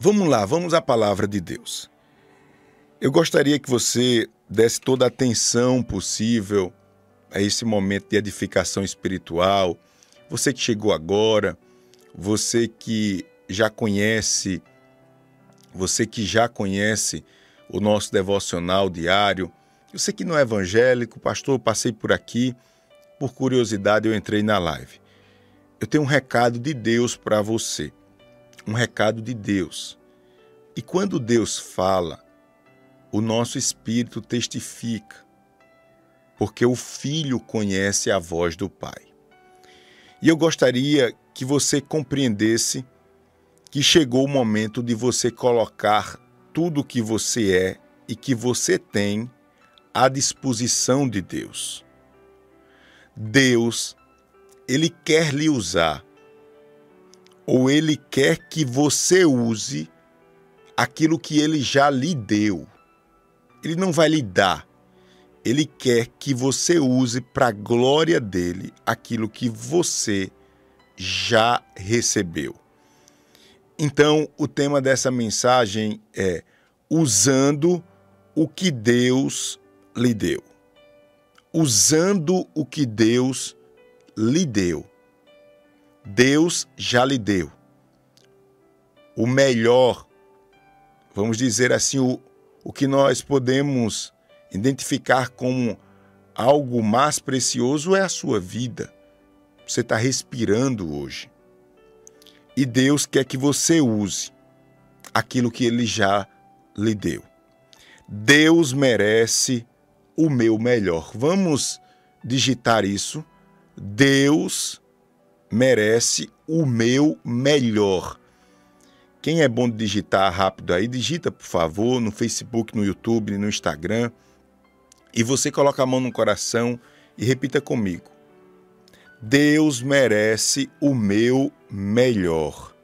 Vamos lá, vamos à palavra de Deus. Eu gostaria que você desse toda a atenção possível a esse momento de edificação espiritual. Você que chegou agora, você que já conhece, você que já conhece o nosso devocional diário, você que não é evangélico, pastor, eu passei por aqui, por curiosidade eu entrei na live. Eu tenho um recado de Deus para você um recado de Deus. E quando Deus fala, o nosso espírito testifica, porque o filho conhece a voz do Pai. E eu gostaria que você compreendesse que chegou o momento de você colocar tudo o que você é e que você tem à disposição de Deus. Deus, ele quer lhe usar ou ele quer que você use aquilo que ele já lhe deu. Ele não vai lhe dar. Ele quer que você use para a glória dele aquilo que você já recebeu. Então, o tema dessa mensagem é usando o que Deus lhe deu. Usando o que Deus lhe deu. Deus já lhe deu. O melhor, vamos dizer assim, o, o que nós podemos identificar como algo mais precioso é a sua vida. Você está respirando hoje. E Deus quer que você use aquilo que Ele já lhe deu. Deus merece o meu melhor. Vamos digitar isso. Deus merece o meu melhor. Quem é bom de digitar rápido aí, digita, por favor, no Facebook, no YouTube, no Instagram. E você coloca a mão no coração e repita comigo. Deus merece o meu melhor.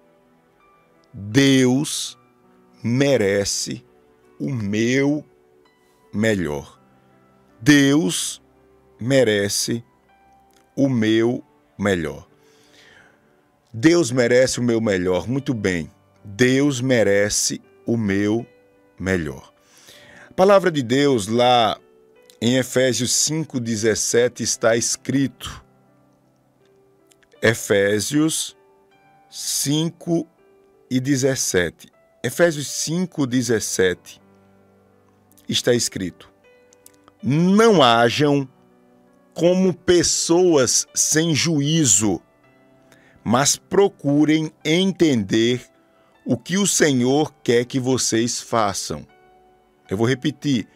Deus merece o meu melhor. Deus merece o meu melhor. Deus merece o meu melhor. Muito bem. Deus merece o meu melhor. A palavra de Deus lá em Efésios 5:17 está escrito. Efésios 5 e 17. Efésios 5:17 está escrito: Não hajam como pessoas sem juízo, mas procurem entender o que o Senhor quer que vocês façam. Eu vou repetir: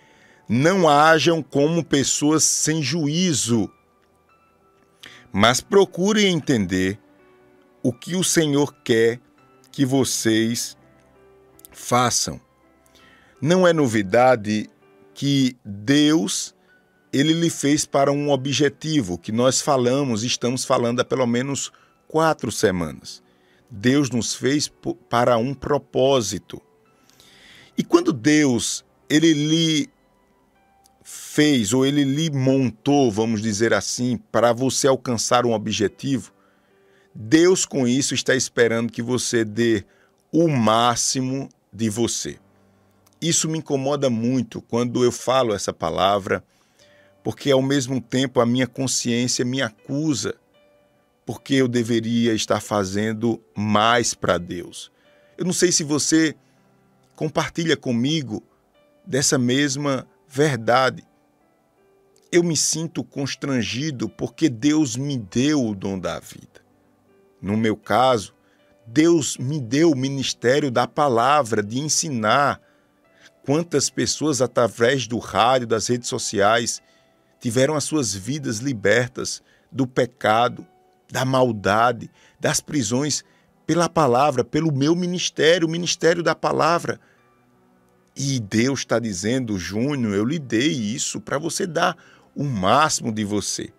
não hajam como pessoas sem juízo, mas procurem entender o que o Senhor quer que vocês façam. Não é novidade que Deus ele lhe fez para um objetivo que nós falamos, estamos falando há pelo menos quatro semanas. Deus nos fez para um propósito. E quando Deus ele lhe fez ou ele lhe montou, vamos dizer assim, para você alcançar um objetivo, Deus com isso está esperando que você dê o máximo de você. Isso me incomoda muito quando eu falo essa palavra, porque ao mesmo tempo a minha consciência me acusa porque eu deveria estar fazendo mais para Deus. Eu não sei se você compartilha comigo dessa mesma verdade. Eu me sinto constrangido porque Deus me deu o dom da vida. No meu caso, Deus me deu o ministério da palavra, de ensinar. Quantas pessoas, através do rádio, das redes sociais, tiveram as suas vidas libertas do pecado, da maldade, das prisões, pela palavra, pelo meu ministério, o ministério da palavra. E Deus está dizendo, Júnior, eu lhe dei isso para você dar o máximo de você.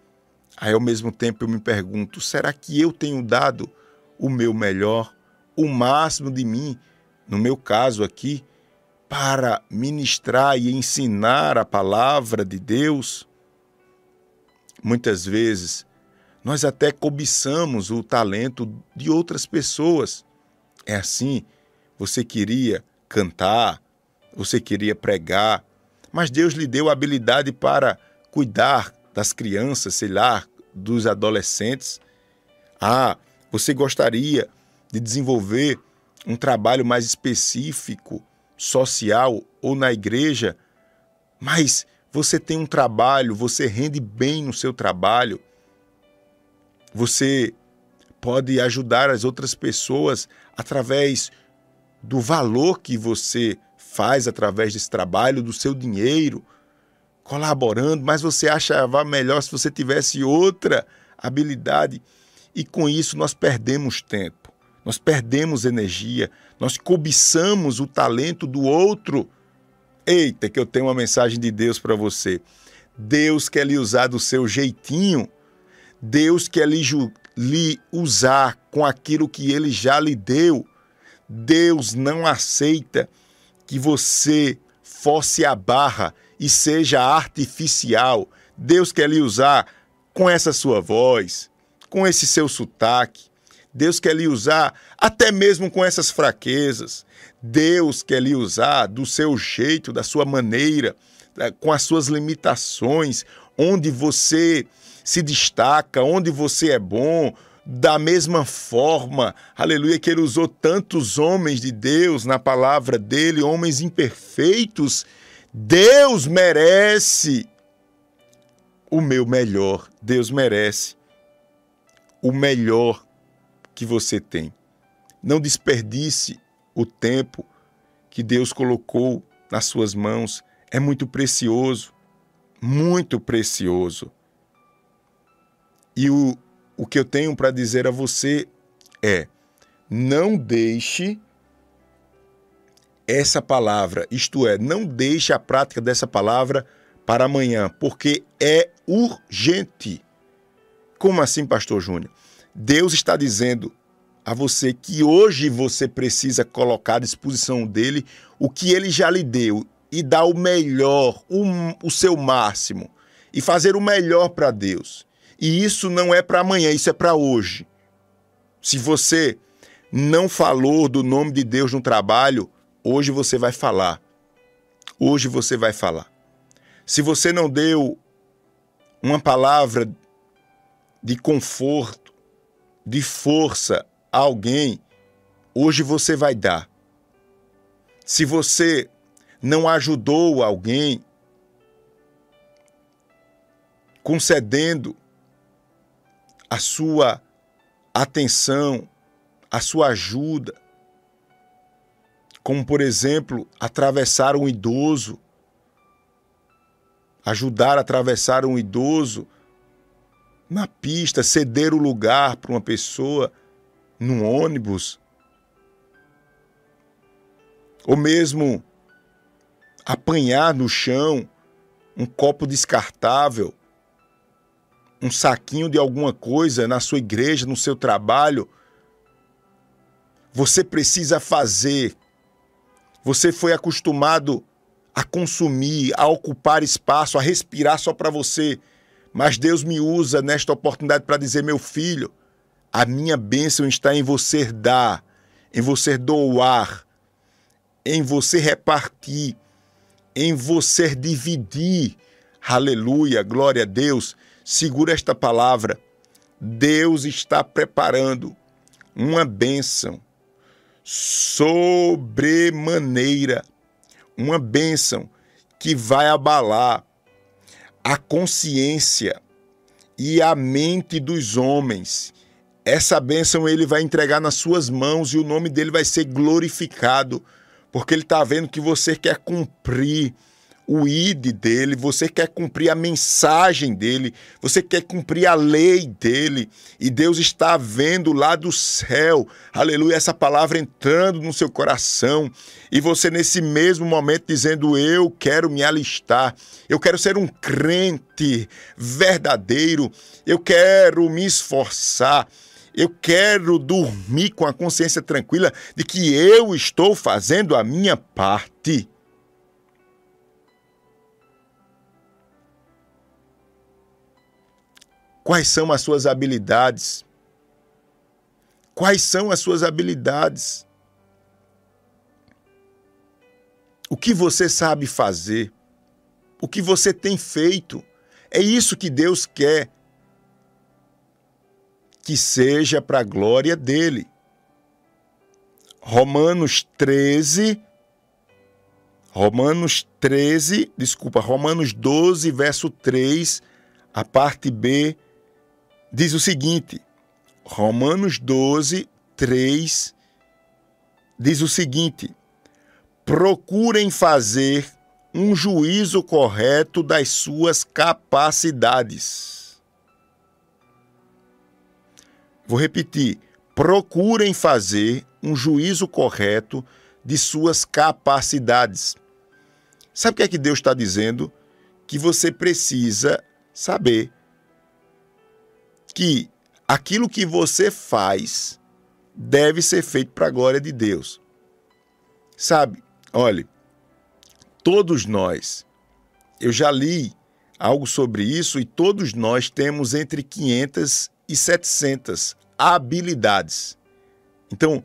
Aí, ao mesmo tempo, eu me pergunto: será que eu tenho dado o meu melhor, o máximo de mim, no meu caso aqui, para ministrar e ensinar a palavra de Deus? Muitas vezes nós até cobiçamos o talento de outras pessoas. É assim, você queria cantar, você queria pregar, mas Deus lhe deu a habilidade para cuidar das crianças, sei lá, dos adolescentes. Ah, você gostaria de desenvolver um trabalho mais específico, social ou na igreja, mas você tem um trabalho, você rende bem no seu trabalho, você pode ajudar as outras pessoas através do valor que você faz através desse trabalho, do seu dinheiro, colaborando, mas você achava melhor se você tivesse outra habilidade. E com isso nós perdemos tempo, nós perdemos energia, nós cobiçamos o talento do outro. Eita, que eu tenho uma mensagem de Deus para você. Deus quer lhe usar do seu jeitinho. Deus quer lhe, lhe usar com aquilo que ele já lhe deu. Deus não aceita que você force a barra e seja artificial. Deus quer lhe usar com essa sua voz, com esse seu sotaque. Deus quer lhe usar até mesmo com essas fraquezas. Deus quer lhe usar do seu jeito, da sua maneira, com as suas limitações, onde você se destaca, onde você é bom, da mesma forma, aleluia, que ele usou tantos homens de Deus na palavra dele, homens imperfeitos, Deus merece o meu melhor. Deus merece o melhor que você tem. Não desperdice o tempo que Deus colocou nas suas mãos. É muito precioso, muito precioso. E o, o que eu tenho para dizer a você é: não deixe essa palavra, isto é, não deixe a prática dessa palavra para amanhã, porque é urgente. Como assim, pastor Júnior? Deus está dizendo a você que hoje você precisa colocar à disposição dele o que ele já lhe deu e dar o melhor, o, o seu máximo e fazer o melhor para Deus. E isso não é para amanhã, isso é para hoje. Se você não falou do nome de Deus no trabalho, hoje você vai falar. Hoje você vai falar. Se você não deu uma palavra de conforto, de força a alguém, hoje você vai dar. Se você não ajudou alguém, concedendo a sua atenção, a sua ajuda, como por exemplo, atravessar um idoso, ajudar a atravessar um idoso na pista, ceder o lugar para uma pessoa num ônibus, ou mesmo apanhar no chão um copo descartável um saquinho de alguma coisa na sua igreja, no seu trabalho, você precisa fazer. Você foi acostumado a consumir, a ocupar espaço, a respirar só para você. Mas Deus me usa nesta oportunidade para dizer, meu filho, a minha bênção está em você dar, em você doar, em você repartir, em você dividir. Aleluia, glória a Deus. Segura esta palavra. Deus está preparando uma bênção sobremaneira, uma bênção que vai abalar a consciência e a mente dos homens. Essa bênção ele vai entregar nas suas mãos e o nome dele vai ser glorificado, porque ele está vendo que você quer cumprir o ID dele, você quer cumprir a mensagem dele, você quer cumprir a lei dele, e Deus está vendo lá do céu, aleluia, essa palavra entrando no seu coração, e você nesse mesmo momento dizendo: Eu quero me alistar, eu quero ser um crente verdadeiro, eu quero me esforçar. Eu quero dormir com a consciência tranquila de que eu estou fazendo a minha parte. Quais são as suas habilidades? Quais são as suas habilidades? o que você sabe fazer, o que você tem feito. É isso que Deus quer que seja para a glória dele. Romanos 13, Romanos 13, desculpa, Romanos 12, verso 3, a parte B, diz o seguinte: Romanos 12, 3, diz o seguinte: procurem fazer um juízo correto das suas capacidades. Vou repetir: procurem fazer um juízo correto de suas capacidades. Sabe o que é que Deus está dizendo? Que você precisa saber que aquilo que você faz deve ser feito para a glória de Deus. Sabe, olhe, todos nós, eu já li algo sobre isso e todos nós temos entre 500 e 700 habilidades. Então,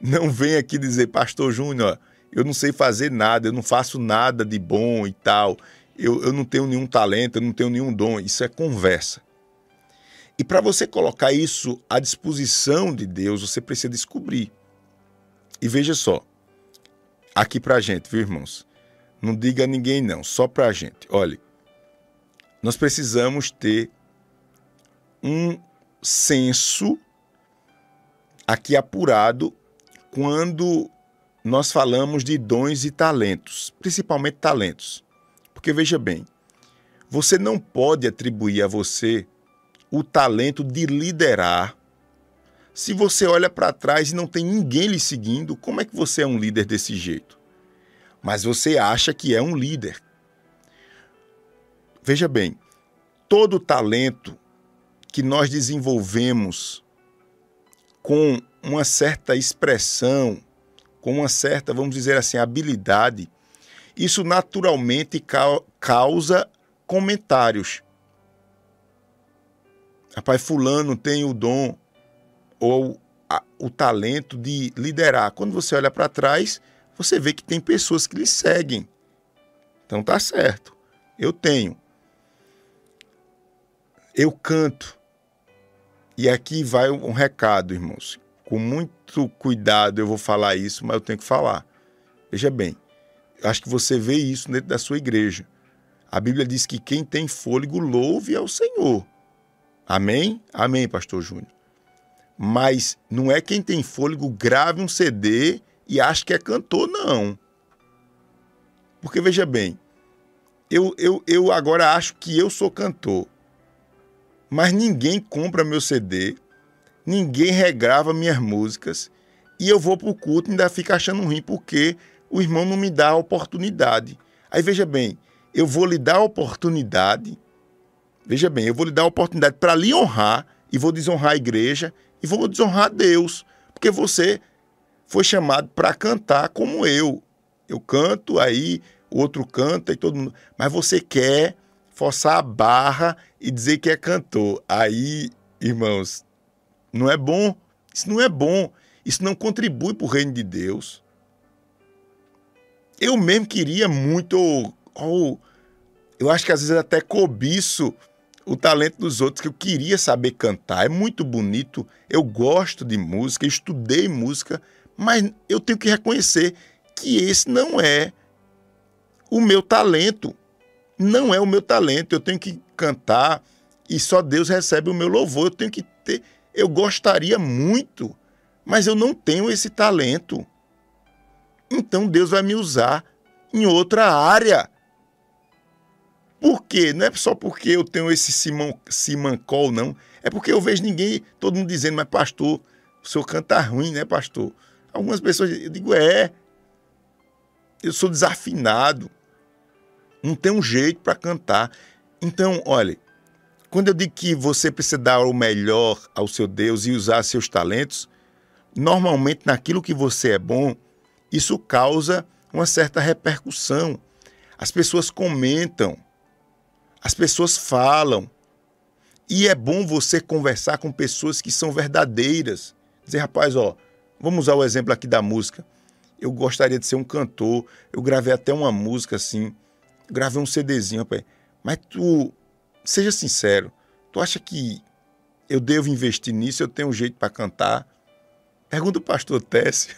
não vem aqui dizer, Pastor Júnior, eu não sei fazer nada, eu não faço nada de bom e tal, eu, eu não tenho nenhum talento, eu não tenho nenhum dom. Isso é conversa. E para você colocar isso à disposição de Deus, você precisa descobrir. E veja só, aqui para a gente, viu, irmãos? Não diga a ninguém, não, só para a gente. Olha, nós precisamos ter um senso aqui apurado quando nós falamos de dons e talentos, principalmente talentos. Porque veja bem, você não pode atribuir a você o talento de liderar. Se você olha para trás e não tem ninguém lhe seguindo, como é que você é um líder desse jeito? Mas você acha que é um líder. Veja bem, todo talento que nós desenvolvemos com uma certa expressão, com uma certa, vamos dizer assim, habilidade, isso naturalmente causa comentários. Rapaz, fulano tem o dom ou a, o talento de liderar. Quando você olha para trás, você vê que tem pessoas que lhe seguem. Então tá certo. Eu tenho. Eu canto. E aqui vai um recado, irmãos com muito cuidado eu vou falar isso, mas eu tenho que falar. Veja bem, acho que você vê isso dentro da sua igreja. A Bíblia diz que quem tem fôlego louve ao Senhor. Amém? Amém, pastor Júnior. Mas não é quem tem fôlego grave um CD e acha que é cantor, não. Porque veja bem, eu, eu, eu agora acho que eu sou cantor, mas ninguém compra meu CD, ninguém regrava minhas músicas e eu vou para o culto e ainda fica achando ruim porque o irmão não me dá a oportunidade. Aí veja bem, eu vou lhe dar a oportunidade, veja bem, eu vou lhe dar a oportunidade para lhe honrar e vou desonrar a igreja e vou desonrar Deus, porque você foi chamado para cantar como eu. Eu canto, aí o outro canta e todo mundo. Mas você quer forçar a barra e dizer que é cantor. Aí, irmãos, não é bom. Isso não é bom. Isso não contribui para o reino de Deus. Eu mesmo queria muito. Eu acho que às vezes até cobiço o talento dos outros, que eu queria saber cantar. É muito bonito. Eu gosto de música, estudei música, mas eu tenho que reconhecer que esse não é o meu talento. Não é o meu talento. Eu tenho que cantar e só Deus recebe o meu louvor. Eu tenho que ter eu gostaria muito, mas eu não tenho esse talento. Então Deus vai me usar em outra área. Por quê? Não é só porque eu tenho esse Simão, Simancol, não. É porque eu vejo ninguém, todo mundo dizendo, mas pastor, o seu canta ruim, né, pastor? Algumas pessoas, eu digo, é. Eu sou desafinado. Não tem um jeito para cantar. Então, olha, quando eu digo que você precisa dar o melhor ao seu Deus e usar seus talentos, normalmente naquilo que você é bom, isso causa uma certa repercussão. As pessoas comentam, as pessoas falam. E é bom você conversar com pessoas que são verdadeiras. Dizer, rapaz, ó, vamos usar o exemplo aqui da música. eu gostaria de ser um cantor, eu gravei até uma música assim, gravei um CDzinho, rapaz. Mas tu, seja sincero, tu acha que eu devo investir nisso? Eu tenho um jeito para cantar? Pergunta o pastor Tess.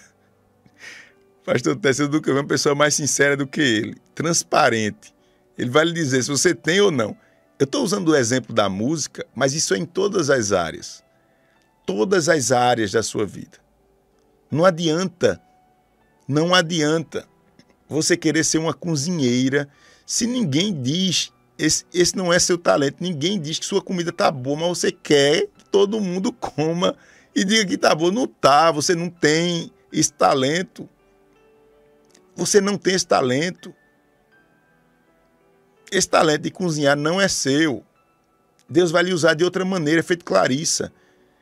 pastor Tess, eu nunca vi uma pessoa mais sincera do que ele, transparente. Ele vai lhe dizer se você tem ou não. Eu estou usando o exemplo da música, mas isso é em todas as áreas. Todas as áreas da sua vida. Não adianta, não adianta você querer ser uma cozinheira se ninguém diz, esse, esse não é seu talento, ninguém diz que sua comida tá boa, mas você quer que todo mundo coma e diga que tá bom. Não tá, você não tem esse talento. Você não tem esse talento. Esse talento de cozinhar não é seu. Deus vai lhe usar de outra maneira, é feito Clarissa.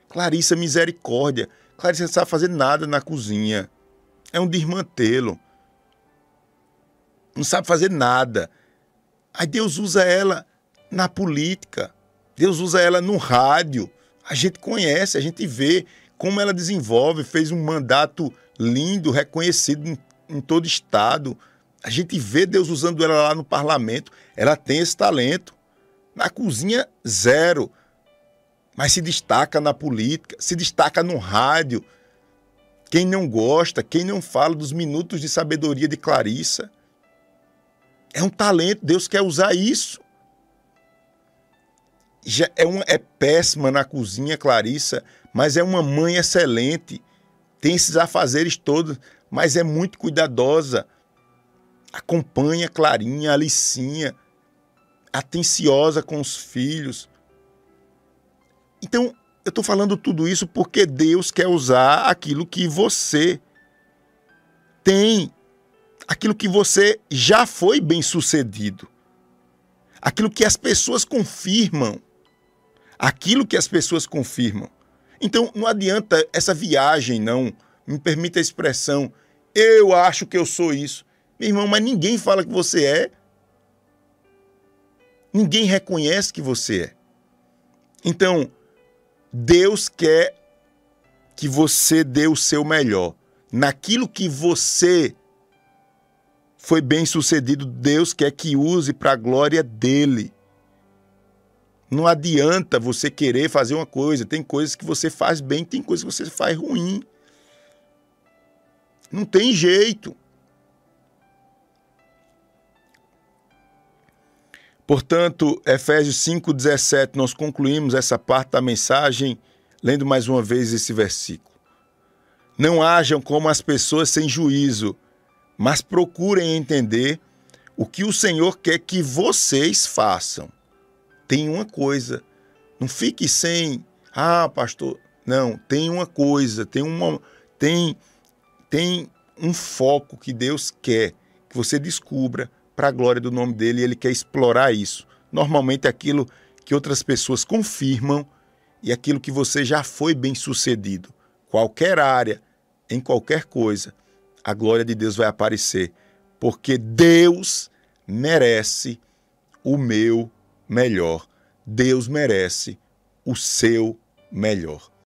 Clarissa, misericórdia. Clarissa não sabe fazer nada na cozinha. É um desmantelo. Não sabe fazer nada. Aí Deus usa ela na política. Deus usa ela no rádio. A gente conhece, a gente vê como ela desenvolve, fez um mandato lindo, reconhecido em, em todo estado. A gente vê Deus usando ela lá no parlamento. Ela tem esse talento. Na cozinha, zero. Mas se destaca na política, se destaca no rádio. Quem não gosta, quem não fala dos minutos de sabedoria de Clarissa. É um talento, Deus quer usar isso. Já é, uma, é péssima na cozinha, Clarissa, mas é uma mãe excelente. Tem esses afazeres todos, mas é muito cuidadosa. Acompanha Clarinha, Alicinha, atenciosa com os filhos. Então, eu estou falando tudo isso porque Deus quer usar aquilo que você tem, aquilo que você já foi bem sucedido, aquilo que as pessoas confirmam, aquilo que as pessoas confirmam. Então, não adianta essa viagem, não. Me permita a expressão, eu acho que eu sou isso. Meu irmão, mas ninguém fala que você é. Ninguém reconhece que você é. Então, Deus quer que você dê o seu melhor. Naquilo que você foi bem sucedido, Deus quer que use para a glória dele. Não adianta você querer fazer uma coisa. Tem coisas que você faz bem, tem coisas que você faz ruim. Não tem jeito. Portanto, Efésios 5,17, nós concluímos essa parte da mensagem lendo mais uma vez esse versículo. Não hajam como as pessoas sem juízo, mas procurem entender o que o Senhor quer que vocês façam. Tem uma coisa, não fique sem, ah, pastor, não, tem uma coisa, tem uma tem tem um foco que Deus quer que você descubra para a glória do nome dele e ele quer explorar isso. Normalmente é aquilo que outras pessoas confirmam e aquilo que você já foi bem sucedido. Qualquer área, em qualquer coisa, a glória de Deus vai aparecer, porque Deus merece o meu melhor. Deus merece o seu melhor.